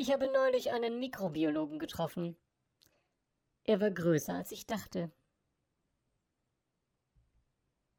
Ich habe neulich einen Mikrobiologen getroffen. Er war größer, als ich dachte.